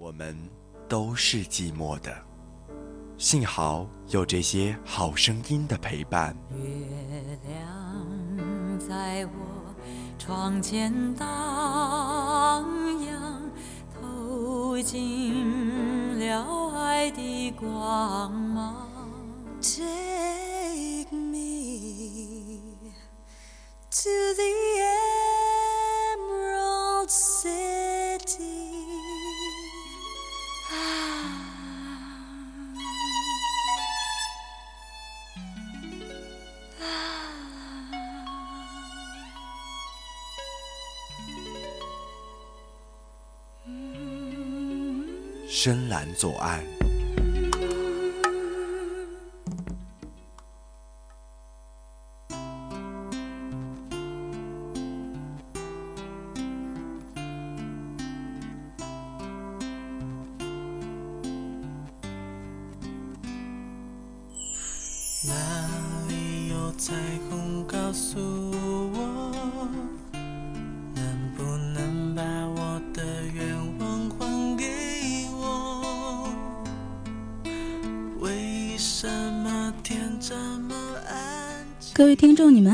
我们都是寂寞的，幸好有这些好声音的陪伴。月亮在我窗前荡漾，透进了爱的光芒。Take me to the Emerald 深蓝左岸。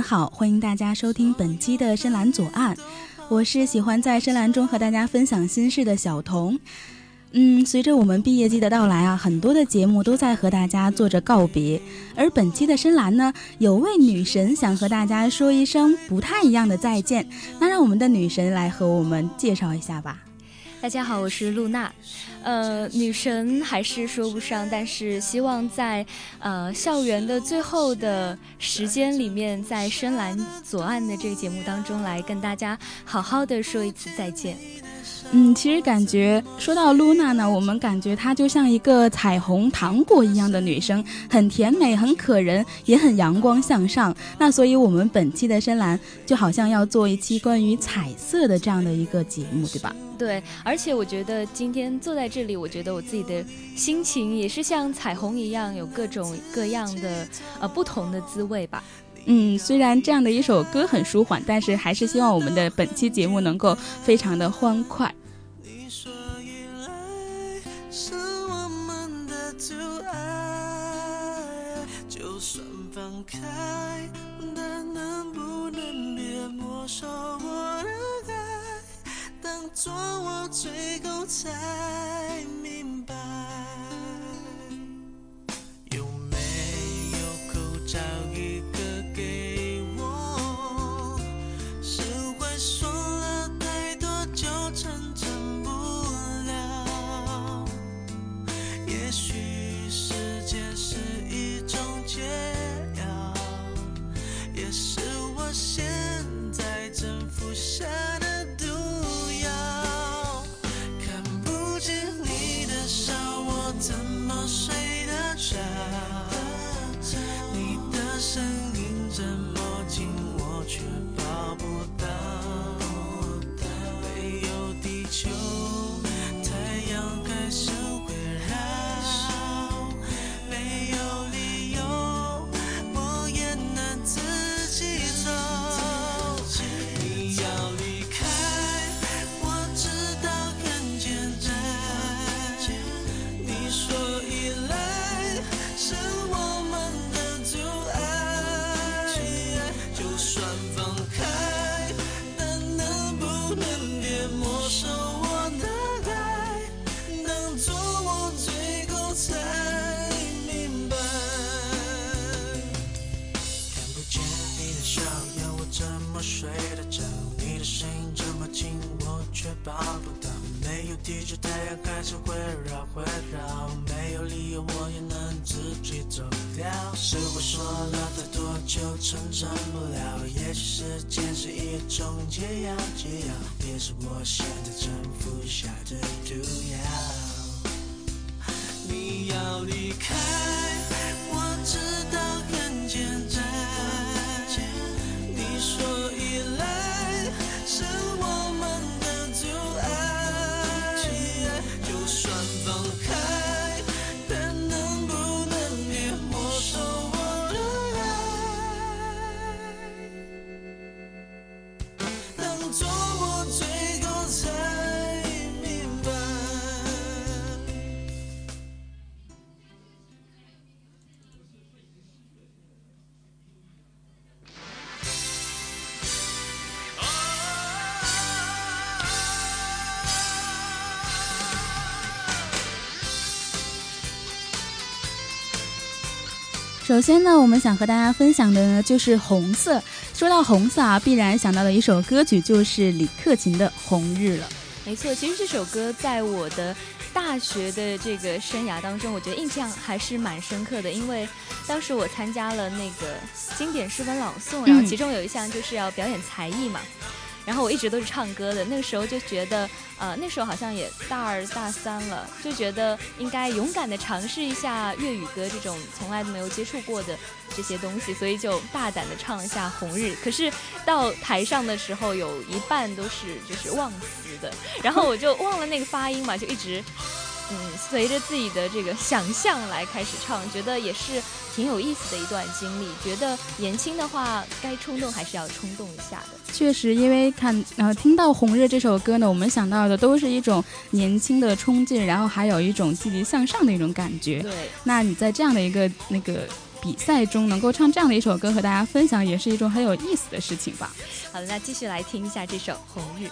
好，欢迎大家收听本期的深蓝左岸，我是喜欢在深蓝中和大家分享心事的小童。嗯，随着我们毕业季的到来啊，很多的节目都在和大家做着告别。而本期的深蓝呢，有位女神想和大家说一声不太一样的再见。那让我们的女神来和我们介绍一下吧。大家好，我是露娜，呃，女神还是说不上，但是希望在呃校园的最后的时间里面，在深蓝左岸的这个节目当中来跟大家好好的说一次再见。嗯，其实感觉说到露娜呢，我们感觉她就像一个彩虹糖果一样的女生，很甜美，很可人，也很阳光向上。那所以，我们本期的深蓝就好像要做一期关于彩色的这样的一个节目，对吧？对，而且我觉得今天坐在这里，我觉得我自己的心情也是像彩虹一样，有各种各样的呃不同的滋味吧。嗯，虽然这样的一首歌很舒缓，但是还是希望我们的本期节目能够非常的欢快。你说依赖是我们的阻碍，就算放开，但能不能别没收我的爱？当作我最后才明白，有没有口罩成长不了。也许时间是一种解药，解药也是我现在正服下的毒药。你要离开，首先呢，我们想和大家分享的呢就是红色。说到红色啊，必然想到的一首歌曲就是李克勤的《红日》了。没错，其实这首歌在我的大学的这个生涯当中，我觉得印象还是蛮深刻的，因为当时我参加了那个经典诗文朗诵，然后其中有一项就是要表演才艺嘛。然后我一直都是唱歌的，那个时候就觉得，呃，那时候好像也大二大三了，就觉得应该勇敢的尝试一下粤语歌这种从来都没有接触过的这些东西，所以就大胆的唱一下《红日》。可是到台上的时候，有一半都是就是忘词的，然后我就忘了那个发音嘛，就一直。嗯，随着自己的这个想象来开始唱，觉得也是挺有意思的一段经历。觉得年轻的话，该冲动还是要冲动一下的。确实，因为看呃听到《红日》这首歌呢，我们想到的都是一种年轻的冲劲，然后还有一种积极向上的一种感觉。对，那你在这样的一个那个比赛中能够唱这样的一首歌和大家分享，也是一种很有意思的事情吧。好的，那继续来听一下这首《红日》。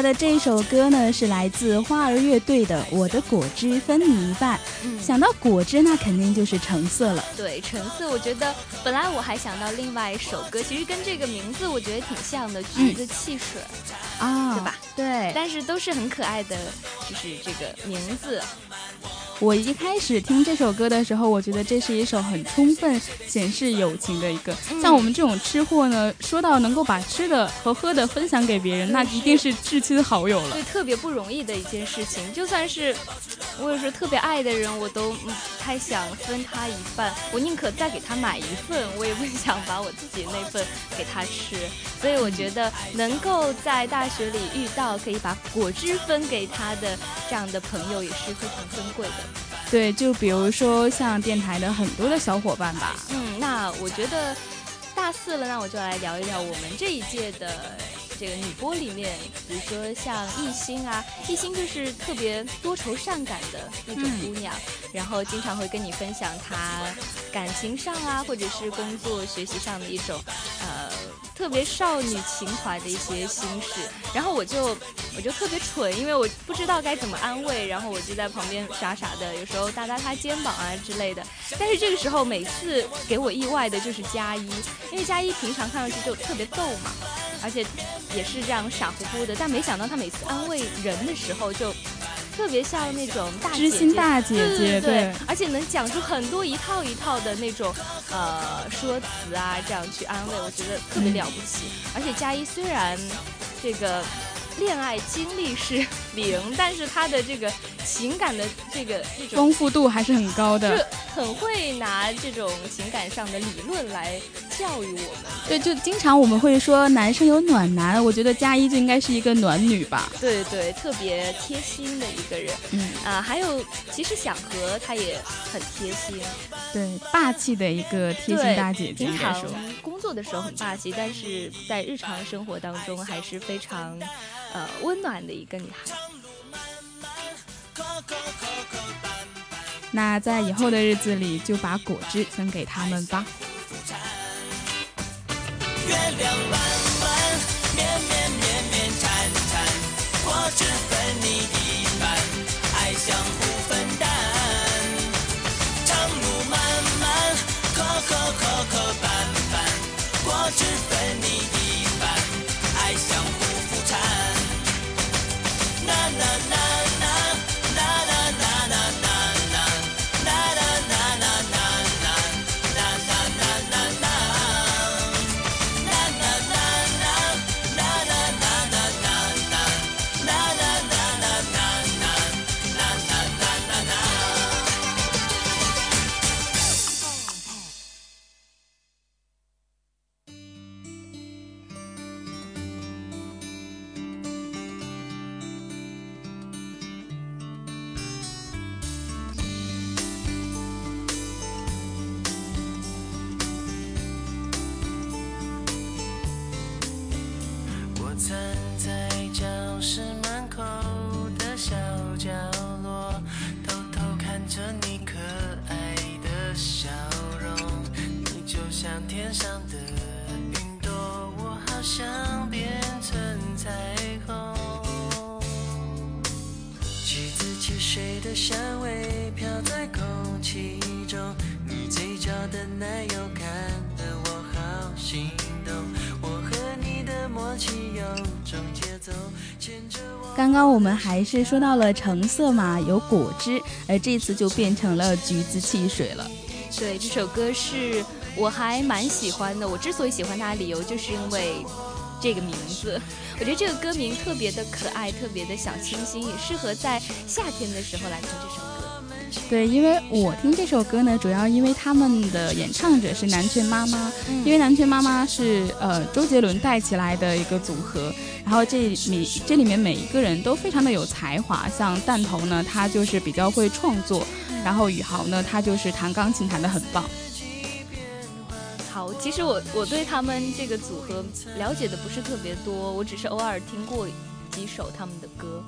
来的这一首歌呢，是来自花儿乐队的《我的果汁分你一半》。嗯，想到果汁，那肯定就是橙色了。对，橙色，我觉得本来我还想到另外一首歌，其实跟这个名字我觉得挺像的，《橘子汽水》啊，对吧？对，但是都是很可爱的，就是这个名字。我一开始听这首歌的时候，我觉得这是一首很充分显示友情的一个。像我们这种吃货呢，说到能够把吃的和喝的分享给别人，那一定是至亲好友了。对，特别不容易的一件事情。就算是我有时候特别爱的人，我都不太想分他一半，我宁可再给他买一份，我也不想把我自己那份给他吃。所以我觉得能够在大学里遇到可以把果汁分给他的这样的朋友，也是非常珍贵的。对，就比如说像电台的很多的小伙伴吧。嗯，那我觉得大四了，那我就来聊一聊我们这一届的这个女播里面，比如说像艺兴啊，艺兴就是特别多愁善感的那种姑娘，然后经常会跟你分享她感情上啊，或者是工作学习上的一种呃。特别少女情怀的一些心事，然后我就我就特别蠢，因为我不知道该怎么安慰，然后我就在旁边傻傻的，有时候搭搭他肩膀啊之类的。但是这个时候，每次给我意外的就是佳一，因为佳一平常看上去就特别逗嘛，而且也是这样傻乎乎的，但没想到他每次安慰人的时候就。特别像那种大知心大姐姐，对，而且能讲出很多一套一套的那种呃说辞啊，这样去安慰，我觉得特别了不起。而且佳一虽然这个。恋爱经历是 零，但是他的这个情感的这个这种丰富度还是很高的，很会拿这种情感上的理论来教育我们。对，就经常我们会说男生有暖男，我觉得佳一就应该是一个暖女吧。对对，特别贴心的一个人。嗯啊，还有其实小何他也很贴心，对，霸气的一个贴心大姐姐。经常工作的时候很霸气，但是在日常生活当中还是非常。呃，温暖的一个女孩。那在以后的日子里，就把果汁分给他们吧。月亮弯弯，绵绵绵也是说到了橙色嘛，有果汁，而这次就变成了橘子汽水了。对，这首歌是我还蛮喜欢的。我之所以喜欢它的理由，就是因为这个名字。我觉得这个歌名特别的可爱，特别的小清新，也适合在夏天的时候来听这首。对，因为我听这首歌呢，主要因为他们的演唱者是南拳妈妈，因为南拳妈妈是呃周杰伦带起来的一个组合，然后这里这里面每一个人都非常的有才华，像弹头呢，他就是比较会创作，然后宇豪呢，他就是弹钢琴弹得很棒。好，其实我我对他们这个组合了解的不是特别多，我只是偶尔听过几首他们的歌。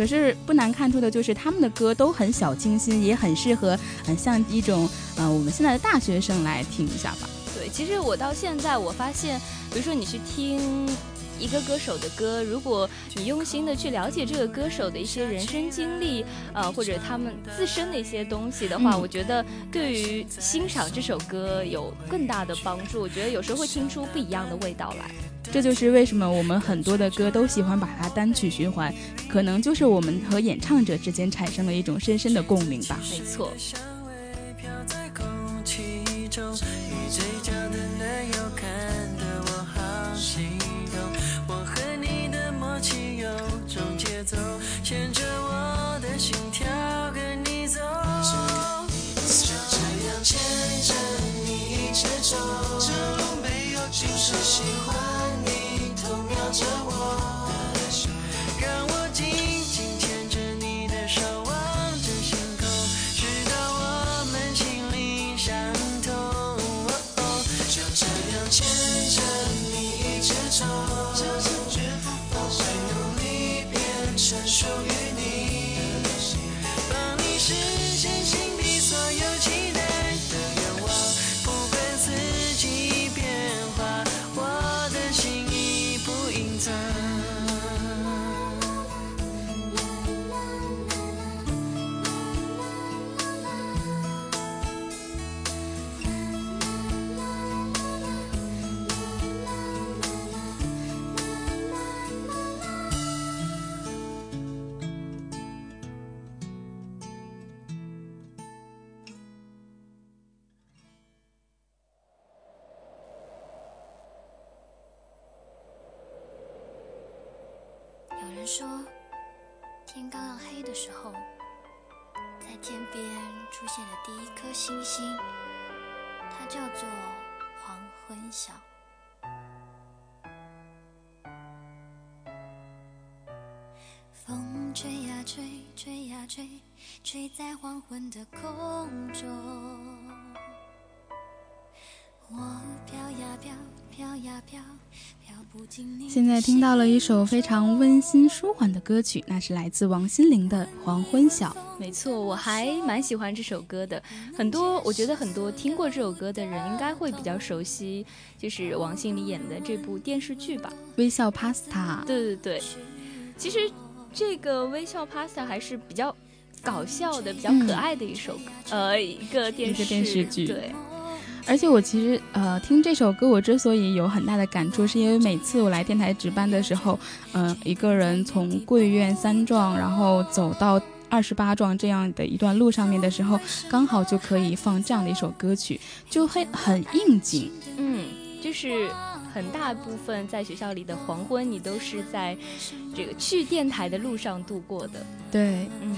可是不难看出的就是他们的歌都很小清新，也很适合，很像一种呃我们现在的大学生来听一下吧。对，其实我到现在我发现，比如说你去听一个歌手的歌，如果你用心的去了解这个歌手的一些人生经历，呃，或者他们自身的一些东西的话，我觉得对于欣赏这首歌有更大的帮助。我觉得有时候会听出不一样的味道来。这就是为什么我们很多的歌都喜欢把它单曲循环，可能就是我们和演唱者之间产生了一种深深的共鸣吧。没错。牵 your 星星，它叫做黄昏晓。风吹呀吹，吹呀吹，吹在黄昏的空中。我飘呀飘，飘呀飘。现在听到了一首非常温馨舒缓的歌曲，那是来自王心凌的《黄昏晓》。没错，我还蛮喜欢这首歌的。很多，我觉得很多听过这首歌的人应该会比较熟悉，就是王心凌演的这部电视剧吧，《微笑 Pasta》。对对对，其实这个《微笑 Pasta》还是比较搞笑的、比较可爱的一首歌，呃，一个电视电视剧。对。而且我其实呃听这首歌，我之所以有很大的感触，是因为每次我来电台值班的时候，嗯，一个人从贵院三幢，然后走到二十八幢这样的一段路上面的时候，刚好就可以放这样的一首歌曲，就会很应景。嗯，就是很大部分在学校里的黄昏，你都是在这个去电台的路上度过的。对，嗯。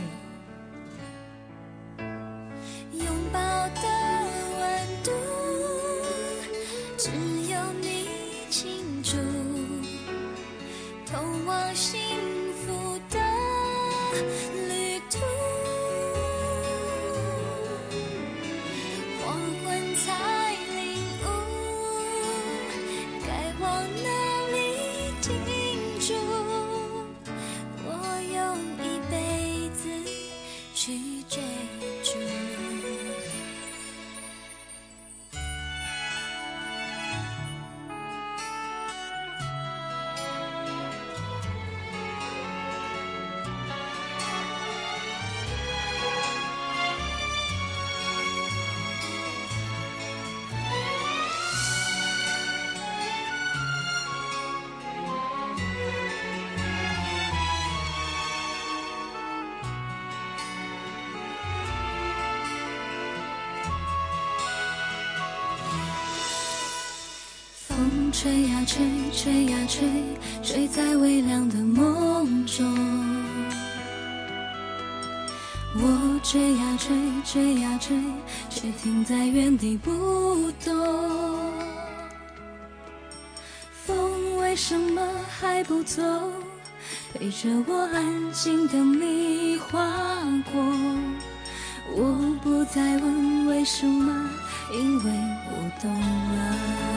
不懂。风为什么还不走？陪着我安静等你划过。我不再问为什么，因为我懂了。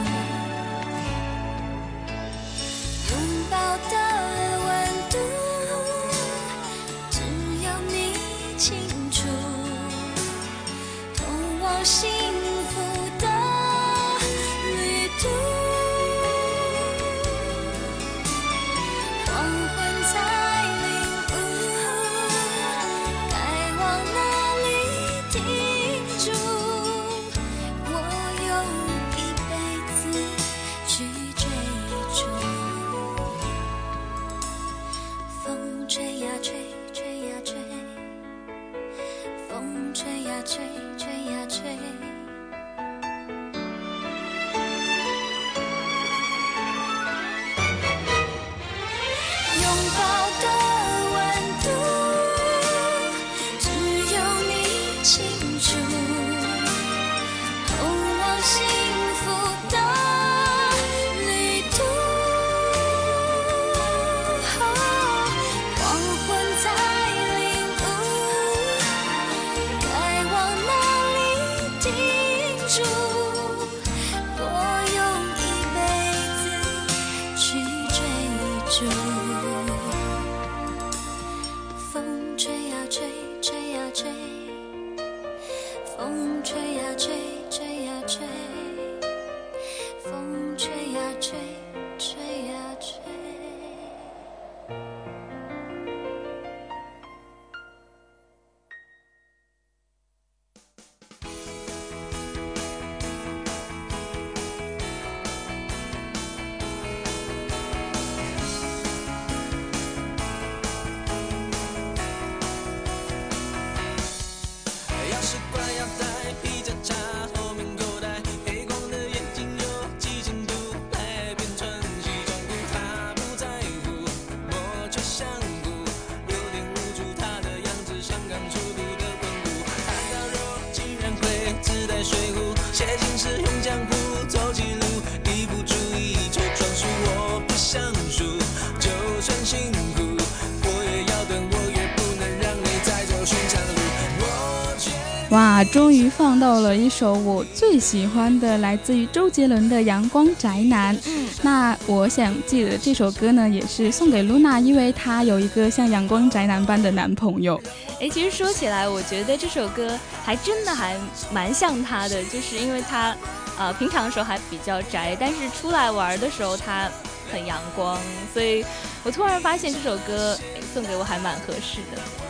终于放到了一首我最喜欢的，来自于周杰伦的《阳光宅男》。嗯，那我想记得这首歌呢，也是送给露娜，因为她有一个像阳光宅男般的男朋友。哎，其实说起来，我觉得这首歌还真的还蛮像他的，就是因为他，呃，平常的时候还比较宅，但是出来玩的时候他很阳光，所以我突然发现这首歌哎送给我还蛮合适的。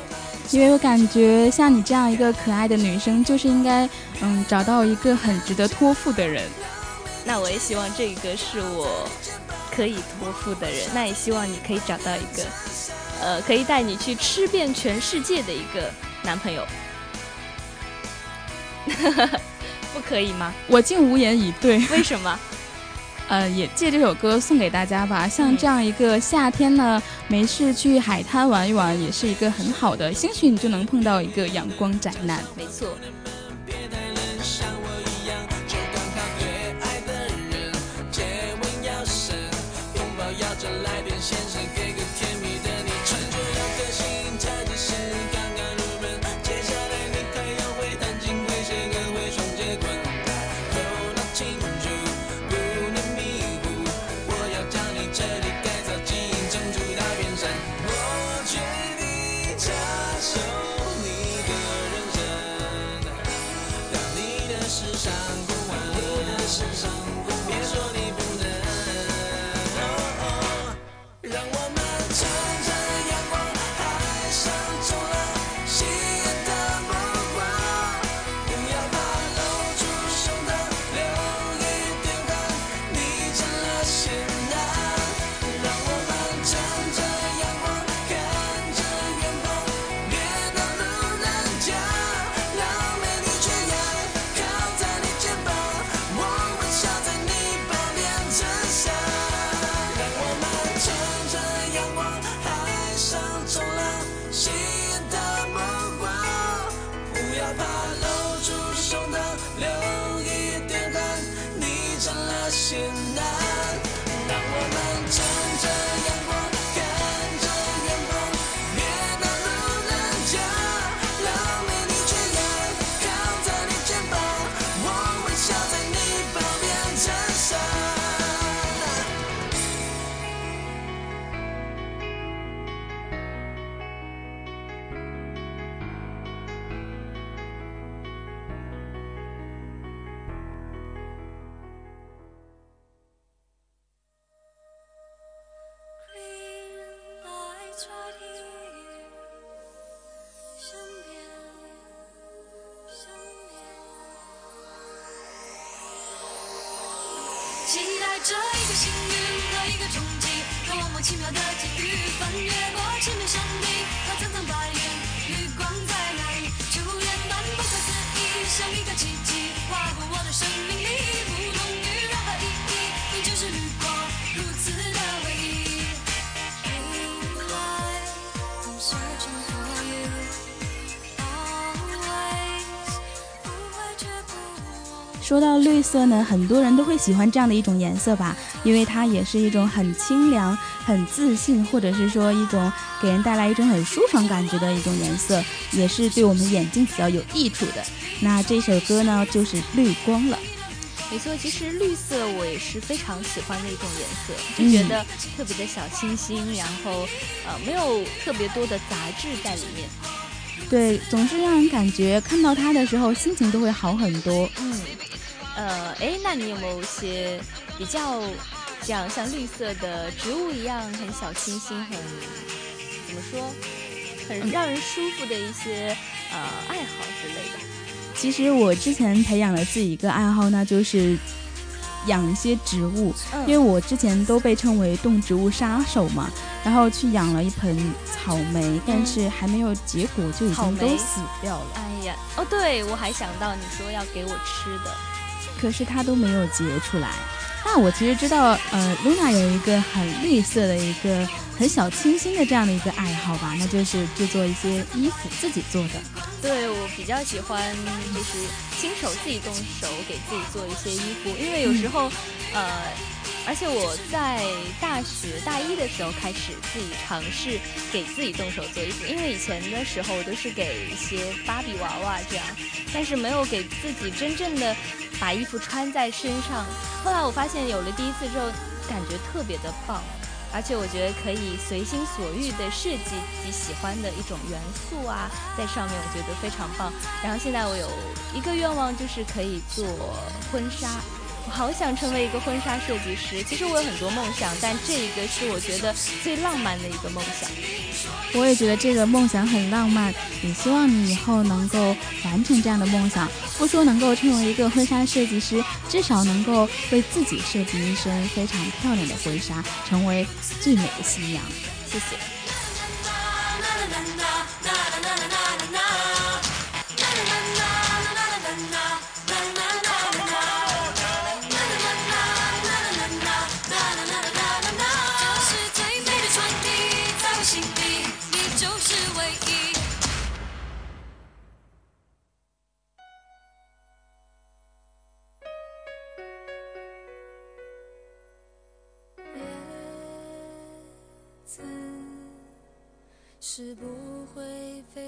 因为我感觉像你这样一个可爱的女生，就是应该嗯找到一个很值得托付的人。那我也希望这个是我可以托付的人，那也希望你可以找到一个，呃，可以带你去吃遍全世界的一个男朋友。不可以吗？我竟无言以对。为什么？呃，也借这首歌送给大家吧。像这样一个夏天呢，没事去海滩玩一玩，也是一个很好的。兴许你就能碰到一个阳光宅男。没错。奇妙的际遇，翻越过千面山顶，和层层白云，绿光在哪里？突般不可思议，像一个奇迹，划过我的生命里，不同于任何意义，你就是绿光，如此的唯一。说到绿色呢，很多人都会喜欢这样的一种颜色吧。因为它也是一种很清凉、很自信，或者是说一种给人带来一种很舒爽感觉的一种颜色，也是对我们眼睛比较有益处的。那这首歌呢，就是绿光了。没错，其实绿色我也是非常喜欢的一种颜色，就觉得特别的小清新，然后呃没有特别多的杂质在里面。对，总是让人感觉看到它的时候心情都会好很多。嗯，呃，哎，那你有没有一些比较这样像绿色的植物一样很小清新、很怎么说，很让人舒服的一些呃爱好之类的？其实我之前培养了自己一个爱好，那就是养一些植物。因为我之前都被称为动植物杀手嘛，然后去养了一盆草莓，但是还没有结果就已经都死掉了。哎呀，哦，对，我还想到你说要给我吃的，可是它都没有结出来。那我其实知道，呃，Luna 有一个很绿色的一个。很小清新的这样的一个爱好吧，那就是制作一些衣服，自己做的。对我比较喜欢，就是亲手自己动手给自己做一些衣服，因为有时候，呃，而且我在大学大一的时候开始自己尝试给自己动手做衣服，因为以前的时候都是给一些芭比娃娃这样，但是没有给自己真正的把衣服穿在身上。后来我发现有了第一次之后，感觉特别的棒。而且我觉得可以随心所欲的设计自己喜欢的一种元素啊，在上面我觉得非常棒。然后现在我有一个愿望，就是可以做婚纱。我好想成为一个婚纱设计师。其实我有很多梦想，但这一个是我觉得最浪漫的一个梦想。我也觉得这个梦想很浪漫，也希望你以后能够完成这样的梦想。不说能够成为一个婚纱设计师，至少能够为自己设计一身非常漂亮的婚纱，成为最美的新娘。谢谢。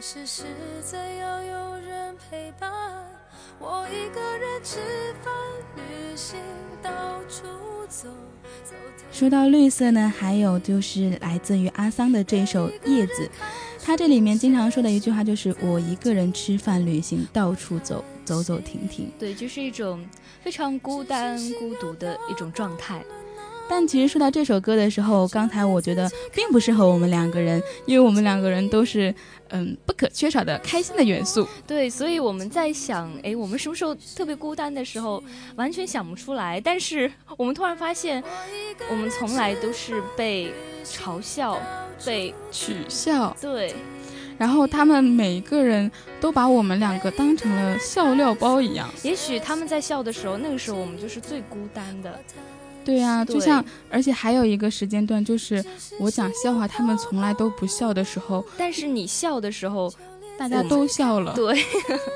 是怎样有人陪伴我一个人吃饭旅行到处走走说到绿色呢还有就是来自于阿桑的这首叶子他这里面经常说的一句话就是我一个人吃饭旅行到处走走走停停对就是一种非常孤单孤独的一种状态但其实说到这首歌的时候，刚才我觉得并不适合我们两个人，因为我们两个人都是嗯不可缺少的开心的元素。对，所以我们在想，哎，我们什么时候特别孤单的时候，完全想不出来。但是我们突然发现，我们从来都是被嘲笑、被取笑。对，然后他们每一个人都把我们两个当成了笑料包一样。也许他们在笑的时候，那个时候我们就是最孤单的。对呀，就像，而且还有一个时间段，就是我讲笑话，他们从来都不笑的时候。但是你笑的时候，大家都笑了。对，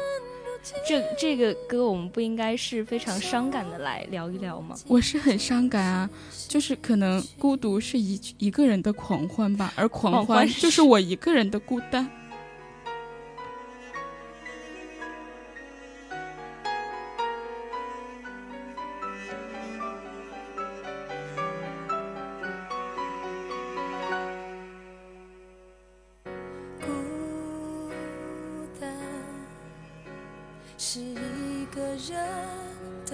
这这个歌我们不应该是非常伤感的来聊一聊吗？我是很伤感啊，就是可能孤独是一一个人的狂欢吧，而狂欢就是我一个人的孤单。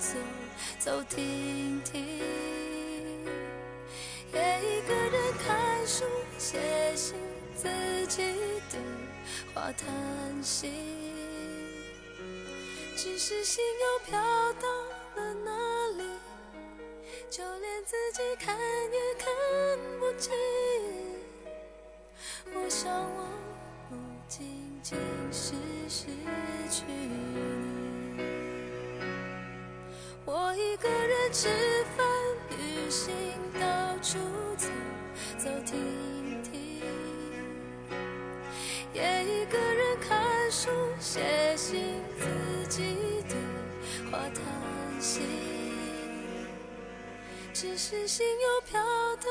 走走停停，也一个人看书、写信，自己的话叹息。只是心又飘到了哪里，就连自己看也看不清。吃饭、旅行、到处走走停停，也一个人看书、写信，自己对话叹息。只是心又飘到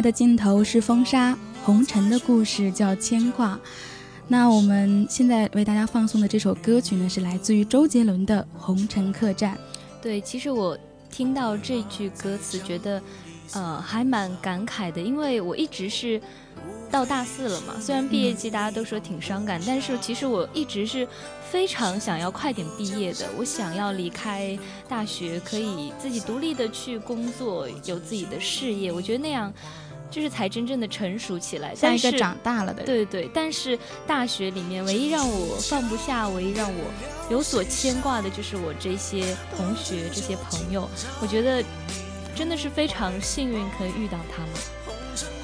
的尽头是风沙，红尘的故事叫牵挂。那我们现在为大家放送的这首歌曲呢，是来自于周杰伦的《红尘客栈》。对，其实我听到这句歌词，觉得呃还蛮感慨的，因为我一直是到大四了嘛，虽然毕业季大家都说挺伤感，但是其实我一直是非常想要快点毕业的。我想要离开大学，可以自己独立的去工作，有自己的事业。我觉得那样就是才真正的成熟起来，像一个长大了的人。对对，但是大学里面唯一让我放不下，唯一让我有所牵挂的，就是我这些同学、这些朋友。我觉得真的是非常幸运，可以遇到他们。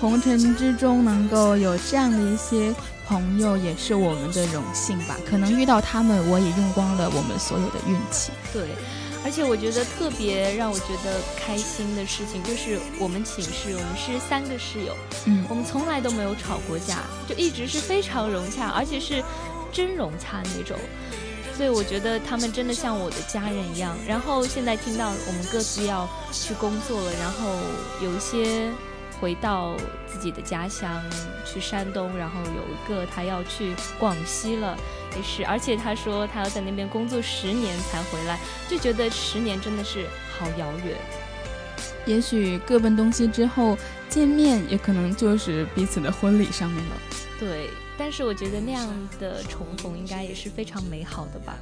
红尘之中能够有这样的一些朋友，也是我们的荣幸吧。可能遇到他们，我也用光了我们所有的运气。对，而且我觉得特别让我觉得开心的事情，就是我们寝室我们是三个室友，嗯我们从来都没有吵过架，就一直是非常融洽，而且是真融洽那种。所以我觉得他们真的像我的家人一样。然后现在听到我们各自要去工作了，然后有一些回到自己的家乡，去山东，然后有一个他要去广西了，也是，而且他说他要在那边工作十年才回来，就觉得十年真的是好遥远。也许各奔东西之后见面，也可能就是彼此的婚礼上面了。对，但是我觉得那样的重逢应该也是非常美好的吧。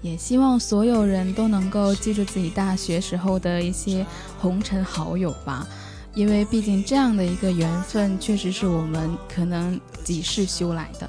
也希望所有人都能够记住自己大学时候的一些红尘好友吧，因为毕竟这样的一个缘分，确实是我们可能几世修来的。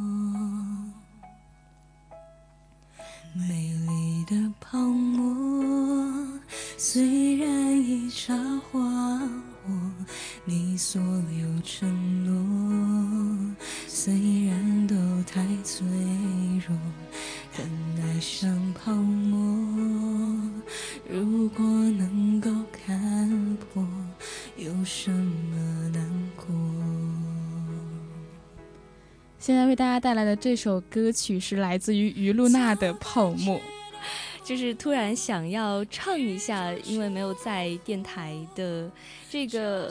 所有承诺，虽然都太脆弱，但爱像泡沫，如果能够看破，有什么难过？现在为大家带来的这首歌曲是来自于于露娜的《泡沫》，就是突然想要唱一下，因为没有在电台的这个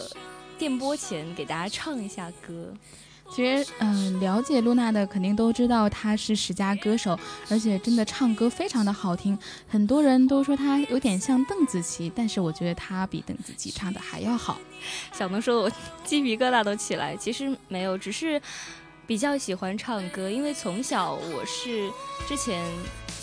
电波前给大家唱一下歌。其实，嗯，了解露娜的肯定都知道她是十佳歌手，而且真的唱歌非常的好听。很多人都说她有点像邓紫棋，但是我觉得她比邓紫棋唱的还要好。小能说我鸡皮疙瘩都起来，其实没有，只是。比较喜欢唱歌，因为从小我是之前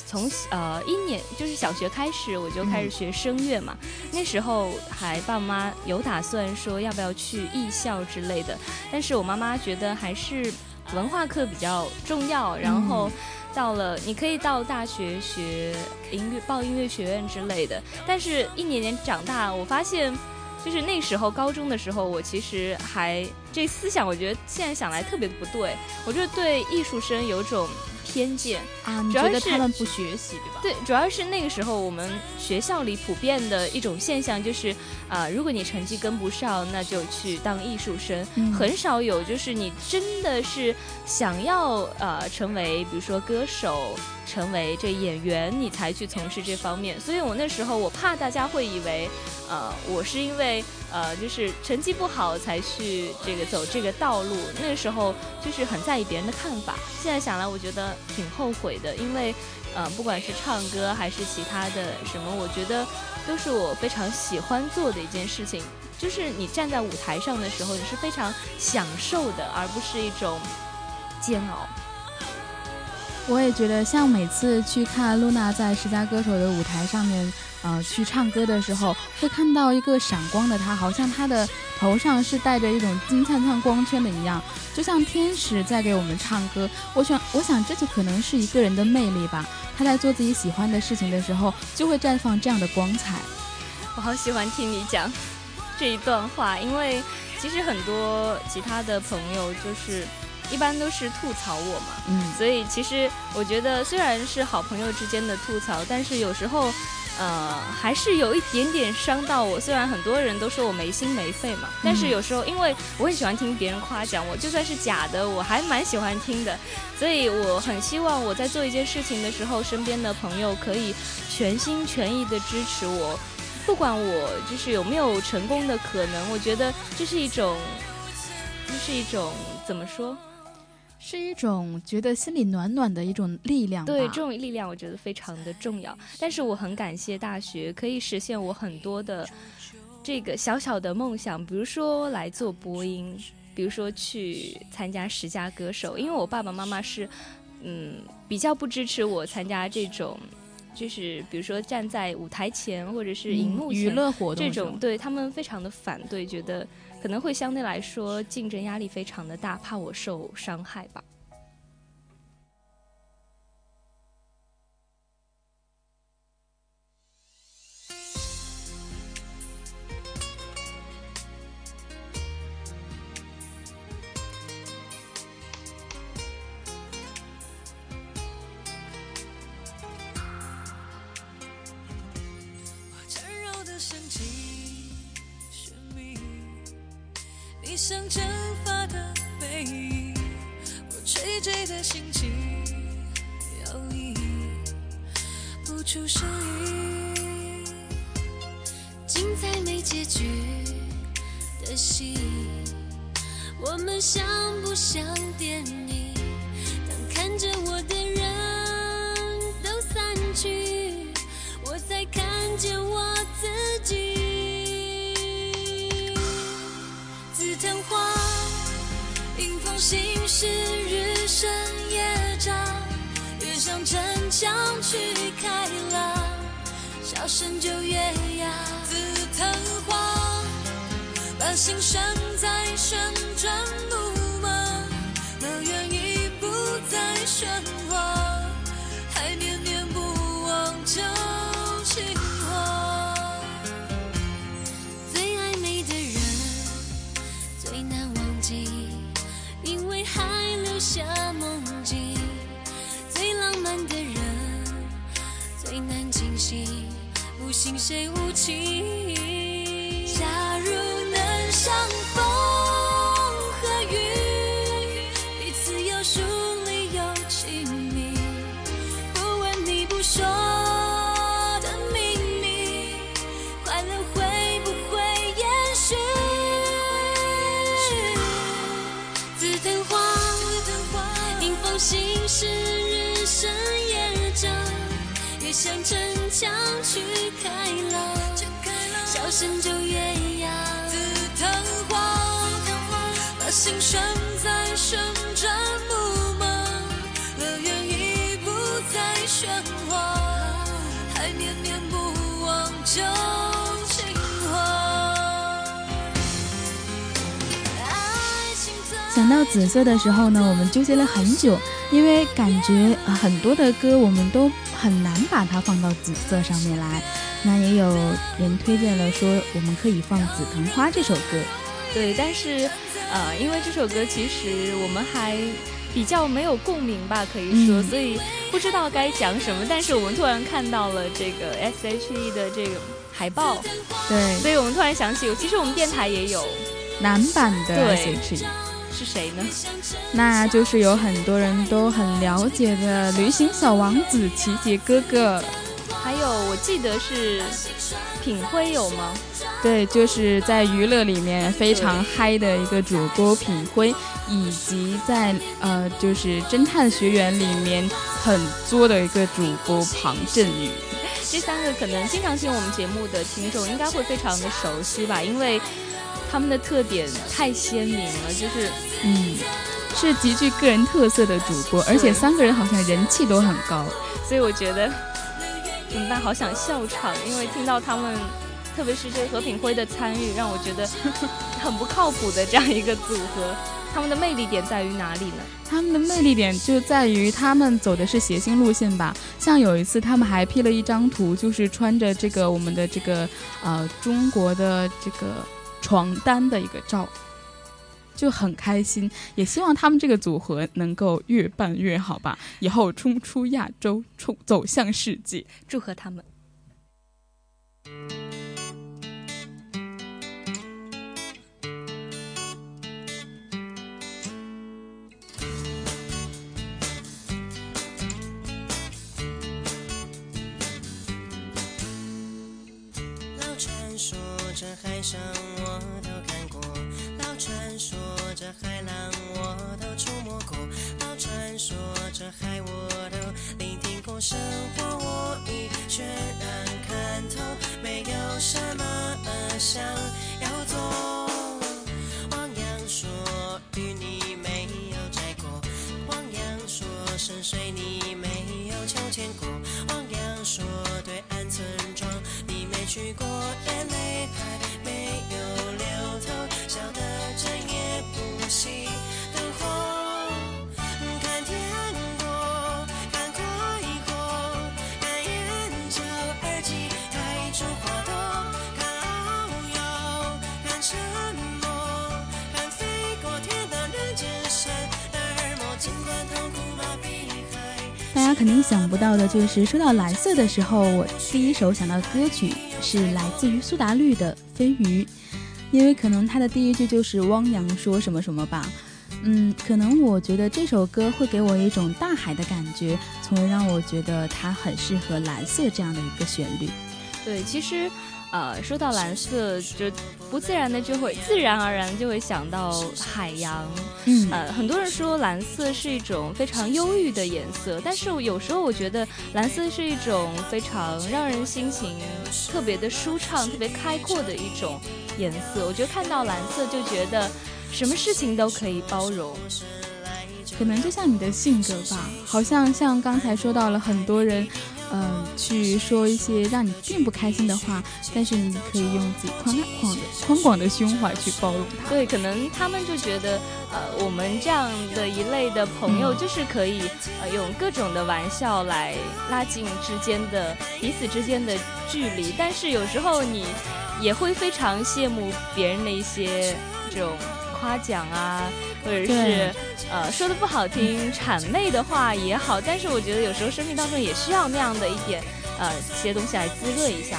从呃一年就是小学开始我就开始学声乐嘛，那时候还爸妈有打算说要不要去艺校之类的，但是我妈妈觉得还是文化课比较重要，然后到了你可以到大学学音乐报音乐学院之类的，但是一年年长大，我发现。就是那时候高中的时候，我其实还这思想，我觉得现在想来特别的不对。我就对艺术生有种偏见啊，你觉得他们不学习对吧？对，主要是那个时候我们学校里普遍的一种现象就是，啊，如果你成绩跟不上，那就去当艺术生，很少有就是你真的是想要呃成为比如说歌手。成为这演员，你才去从事这方面。所以我那时候我怕大家会以为，呃，我是因为呃就是成绩不好才去这个走这个道路。那时候就是很在意别人的看法。现在想来，我觉得挺后悔的，因为呃不管是唱歌还是其他的什么，我觉得都是我非常喜欢做的一件事情。就是你站在舞台上的时候，你是非常享受的，而不是一种煎熬。我也觉得，像每次去看露娜在十佳歌手的舞台上面，呃，去唱歌的时候，会看到一个闪光的她，好像她的头上是带着一种金灿灿光圈的一样，就像天使在给我们唱歌。我想，我想这就可能是一个人的魅力吧。她在做自己喜欢的事情的时候，就会绽放这样的光彩。我好喜欢听你讲这一段话，因为其实很多其他的朋友就是。一般都是吐槽我嘛，嗯，所以其实我觉得虽然是好朋友之间的吐槽，但是有时候，呃，还是有一点点伤到我。虽然很多人都说我没心没肺嘛，但是有时候因为我很喜欢听别人夸奖我，就算是假的，我还蛮喜欢听的。所以我很希望我在做一件事情的时候，身边的朋友可以全心全意的支持我，不管我就是有没有成功的可能。我觉得这是一种，这是一种怎么说？是一种觉得心里暖暖的一种力量。对，这种力量我觉得非常的重要。但是我很感谢大学，可以实现我很多的这个小小的梦想，比如说来做播音，比如说去参加十佳歌手。因为我爸爸妈妈是，嗯，比较不支持我参加这种，就是比如说站在舞台前或者是荧幕娱乐活动这种，对他们非常的反对，觉得。可能会相对来说竞争压力非常的大，怕我受伤害吧。像蒸发的背影，我垂坠的心情摇曳不出声音。精彩没结局的戏，我们像不像电影？深就越哑，紫藤花，把心拴在旋转木马，乐园已不再喧不信谁无情。笑声就越哑。紫藤花，把心拴在旋转木马，乐园已不再喧哗，还念念不忘旧情话。想到紫色的时候呢，我们纠结了很久，因为感觉很多的歌我们都很难把它放到紫色上面来。那也有人推荐了说，我们可以放《紫藤花》这首歌。对，但是呃，因为这首歌其实我们还比较没有共鸣吧，可以说，嗯所以不知道该讲什么。但是我们突然看到了这个 S.H.E 的这个海报，对，所以我们突然想起，其实我们电台也有，男版的 S.H.E，是谁呢？那就是有很多人都很了解的旅行小王子齐杰哥哥。还有我记得是品辉有吗？对，就是在娱乐里面非常嗨的一个主播品辉，以及在呃就是侦探学员里面很作的一个主播庞振宇。这三个可能经常听我们节目的听众应该会非常的熟悉吧，因为他们的特点太鲜明了，就是嗯，是极具个人特色的主播，而且三个人好像人气都很高。所以我觉得怎么办？好想笑场，因为听到他们，特别是这个何品辉的参与，让我觉得很不靠谱的这样一个组合。他们的魅力点在于哪里呢？他们的魅力点就在于他们走的是谐星路线吧。像有一次他们还 P 了一张图，就是穿着这个我们的这个呃中国的这个床单的一个照，就很开心。也希望他们这个组合能够越办越好吧，以后冲出亚洲，冲走向世界。祝贺他们！老传说这海上我都看过，这海浪我都触摸过，老传说这海我都聆听过，生活我已全然看透，没有什么想要做。汪洋说与你没有摘过，汪洋说深水你没有秋千过，汪洋说对岸村庄你没去过，眼泪还肯定想不到的就是，说到蓝色的时候，我第一首想到的歌曲是来自于苏打绿的《飞鱼》，因为可能他的第一句就是汪洋说什么什么吧。嗯，可能我觉得这首歌会给我一种大海的感觉，从而让我觉得它很适合蓝色这样的一个旋律。对，其实，呃，说到蓝色，就不自然的就会自然而然就会想到海洋。嗯呃，很多人说蓝色是一种非常忧郁的颜色，但是有时候我觉得蓝色是一种非常让人心情特别的舒畅、特别开阔的一种颜色。我觉得看到蓝色就觉得什么事情都可以包容。可能就像你的性格吧，好像像刚才说到了很多人，嗯，去说一些让你并不开心的话，但是你可以用自己宽广的、宽广的胸怀去包容他。对，可能他们就觉得，呃，我们这样的一类的朋友，就是可以，呃，用各种的玩笑来拉近之间的彼此之间的距离。但是有时候你也会非常羡慕别人的一些这种夸奖啊，或者是。呃，说的不好听，谄媚的话也好，但是我觉得有时候生命当中也需要那样的一点，呃，些东西来滋润一下。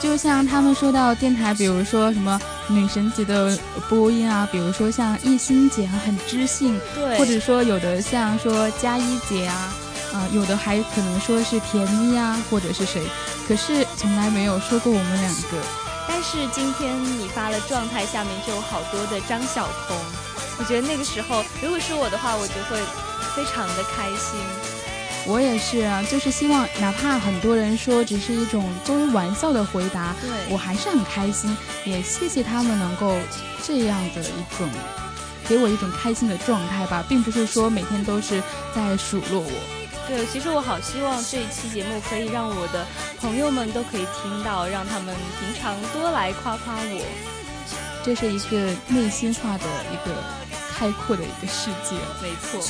就像他们说到电台，比如说什么女神级的播音啊，比如说像艺兴姐啊，很知性，对，或者说有的像说佳一姐啊，啊，有的还可能说是甜蜜啊，或者是谁，可是从来没有说过我们两个。但是今天你发了状态，下面就有好多的张晓彤。我觉得那个时候，如果是我的话，我就会非常的开心。我也是啊，就是希望哪怕很多人说只是一种作为玩笑的回答，对我还是很开心。也谢谢他们能够这样的一种给我一种开心的状态吧，并不是说每天都是在数落我。对，其实我好希望这一期节目可以让我的朋友们都可以听到，让他们平常多来夸夸我。这是一个内心化的一个。开阔的一个世界，没错。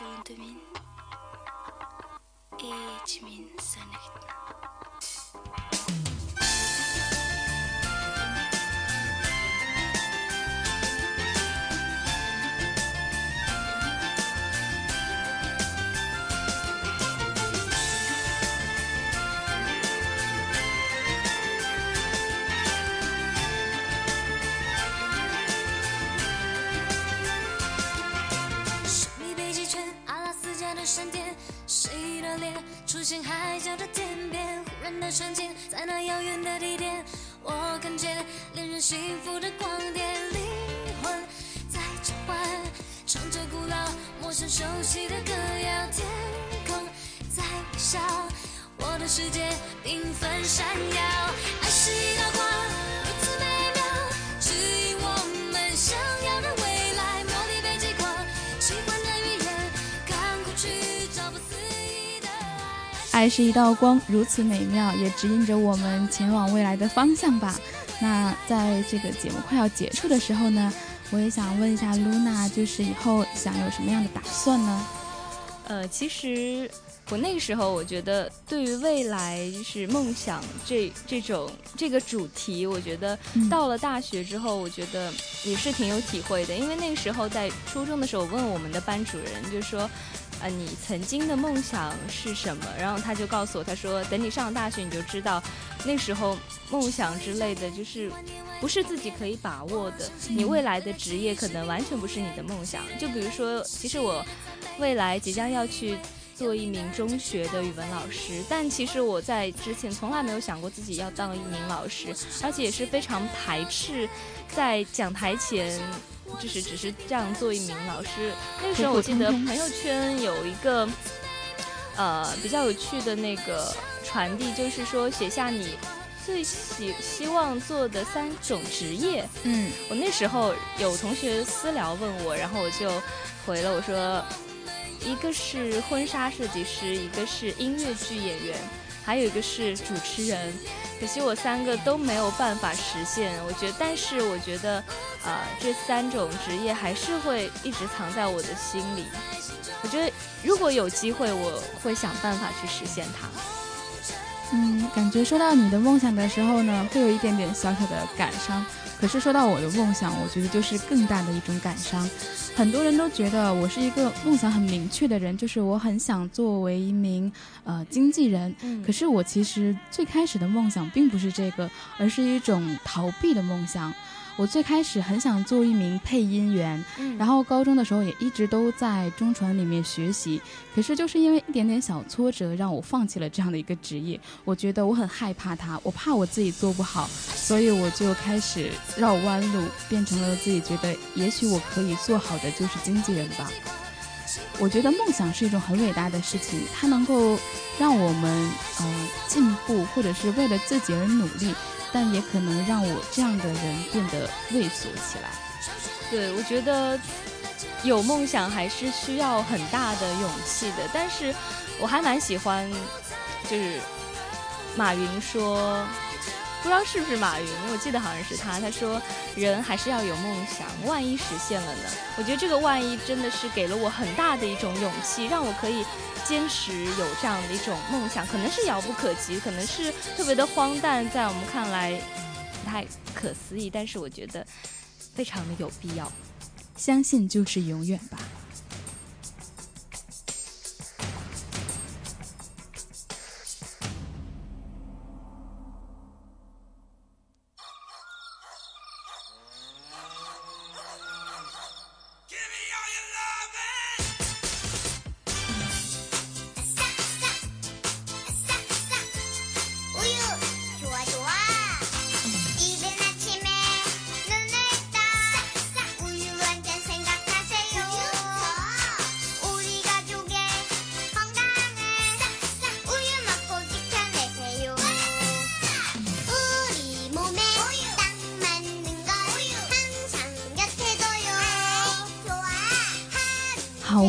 тэсүнд минь ээж 出现海角的天边忽然的瞬间在那遥远的地点我看见恋人幸福的光点灵魂在召唤唱着古老陌生熟悉的歌谣天空在微笑我的世界缤纷闪耀。爱是一道光爱是一道光，如此美妙，也指引着我们前往未来的方向吧。那在这个节目快要结束的时候呢，我也想问一下露娜，就是以后想有什么样的打算呢？呃，其实我那个时候，我觉得对于未来就是梦想这这种这个主题，我觉得到了大学之后，我觉得也是挺有体会的。因为那个时候在初中的时候，问我们的班主任，就说。啊，你曾经的梦想是什么？然后他就告诉我，他说等你上了大学，你就知道，那时候梦想之类的就是不是自己可以把握的。你未来的职业可能完全不是你的梦想。就比如说，其实我未来即将要去做一名中学的语文老师，但其实我在之前从来没有想过自己要当一名老师，而且也是非常排斥在讲台前。就是只是这样做一名老师。那个时候我记得朋友圈有一个，呃，比较有趣的那个传递，就是说写下你最希希望做的三种职业。嗯，我那时候有同学私聊问我，然后我就回了我说，一个是婚纱设计师，一个是音乐剧演员，还有一个是主持人。可惜我三个都没有办法实现。我觉得，但是我觉得，呃，这三种职业还是会一直藏在我的心里。我觉得，如果有机会，我会想办法去实现它。嗯，感觉说到你的梦想的时候呢，会有一点点小小的感伤。可是说到我的梦想，我觉得就是更大的一种感伤。很多人都觉得我是一个梦想很明确的人，就是我很想作为一名呃经纪人。嗯可是我其实最开始的梦想并不是这个，而是一种逃避的梦想。我最开始很想做一名配音员，嗯然后高中的时候也一直都在中传里面学习，可是就是因为一点点小挫折，让我放弃了这样的一个职业。我觉得我很害怕它，我怕我自己做不好，所以我就开始绕弯路，变成了自己觉得也许我可以做好的就是经纪人吧。我觉得梦想是一种很伟大的事情，它能够让我们呃进步，或者是为了自己而努力，但也可能让我这样的人变得畏缩起来。对，我觉得有梦想还是需要很大的勇气的。但是我还蛮喜欢，就是马云说，不知道是不是马云，我记得好像是他，他说人还是要有梦想，万一实现了呢？我觉得这个万一真的是给了我很大的一种勇气，让我可以。坚持有这样的一种梦想，可能是遥不可及，可能是特别的荒诞，在我们看来不太可思议，但是我觉得非常的有必要。相信就是永远吧。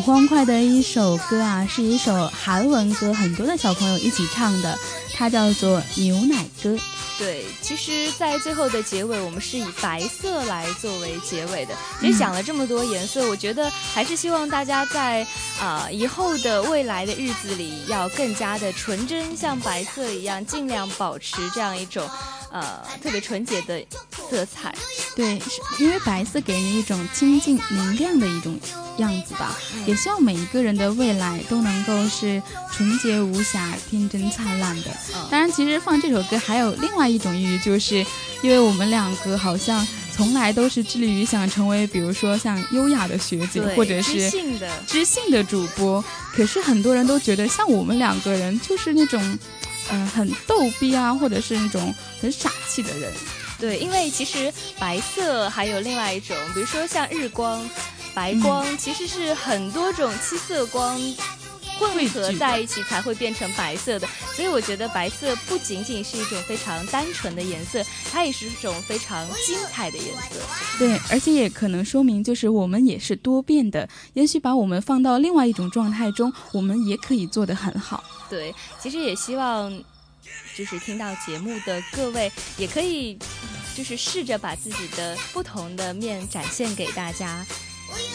欢快的一首歌啊，是一首韩文歌，很多的小朋友一起唱的，它叫做《牛奶歌》。对，其实，在最后的结尾，我们是以白色来作为结尾的。其实讲了这么多颜色，我觉得还是希望大家在啊、呃、以后的未来的日子里，要更加的纯真，像白色一样，尽量保持这样一种呃特别纯洁的色彩。对，因为白色给人一种清净明亮的一种样子吧。嗯也希望每一个人的未来都能够是纯洁无瑕、天真灿烂的。嗯当然，其实放这首歌还有另外一种意义，就是因为我们两个好像从来都是致力于想成为，比如说像优雅的学姐，或者是知是性的。知性的主播。可是很多人都觉得，像我们两个人就是那种，嗯、很逗逼啊，或者是那种很傻气的人。对，因为其实白色还有另外一种，比如说像日光、白光，其实是很多种七色光混合在一起才会变成白色的。所以我觉得白色不仅仅是一种非常单纯的颜色，它也是一种非常精彩的颜色。对，而且也可能说明，就是我们也是多变的。也许把我们放到另外一种状态中，我们也可以做得很好。对，其实也希望，就是听到节目的各位也可以，就是试着把自己的不同的面展现给大家。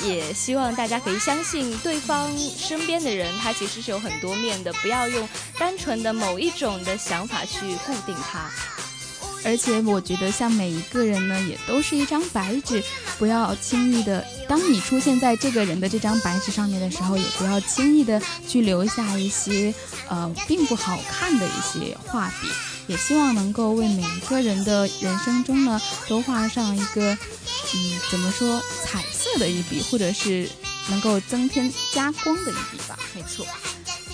也希望大家可以相信对方身边的人，他其实是有很多面的，不要用单纯的某一种的想法去固定他。而且我觉得，像每一个人呢，也都是一张白纸，不要轻易的。当你出现在这个人的这张白纸上面的时候，也不要轻易的去留下一些呃并不好看的一些画笔。也希望能够为每一个人的人生中呢，都画上一个嗯怎么说彩色的一笔，或者是能够增添加光的一笔吧。没错，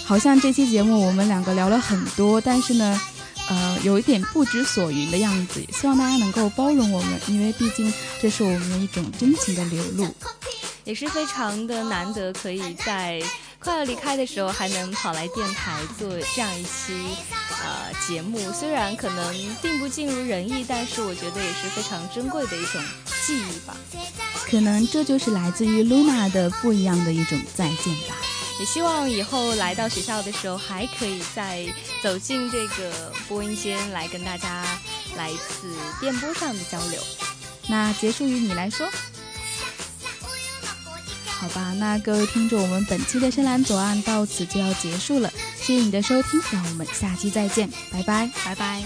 好像这期节目我们两个聊了很多，但是呢。呃，有一点不知所云的样子，也希望大家能够包容我们，因为毕竟这是我们的一种真情的流露，也是非常的难得，可以在快要离开的时候还能跑来电台做这样一期呃节目，虽然可能并不尽如人意，但是我觉得也是非常珍贵的一种记忆吧。可能这就是来自于 Luna 的不一样的一种再见吧。也希望以后来到学校的时候，还可以再走进这个播音间来跟大家来一次电波上的交流。那结束于你来说。好吧，那各位听众，我们本期的深蓝左岸到此就要结束了，谢谢你的收听，让我们下期再见，拜拜，拜拜。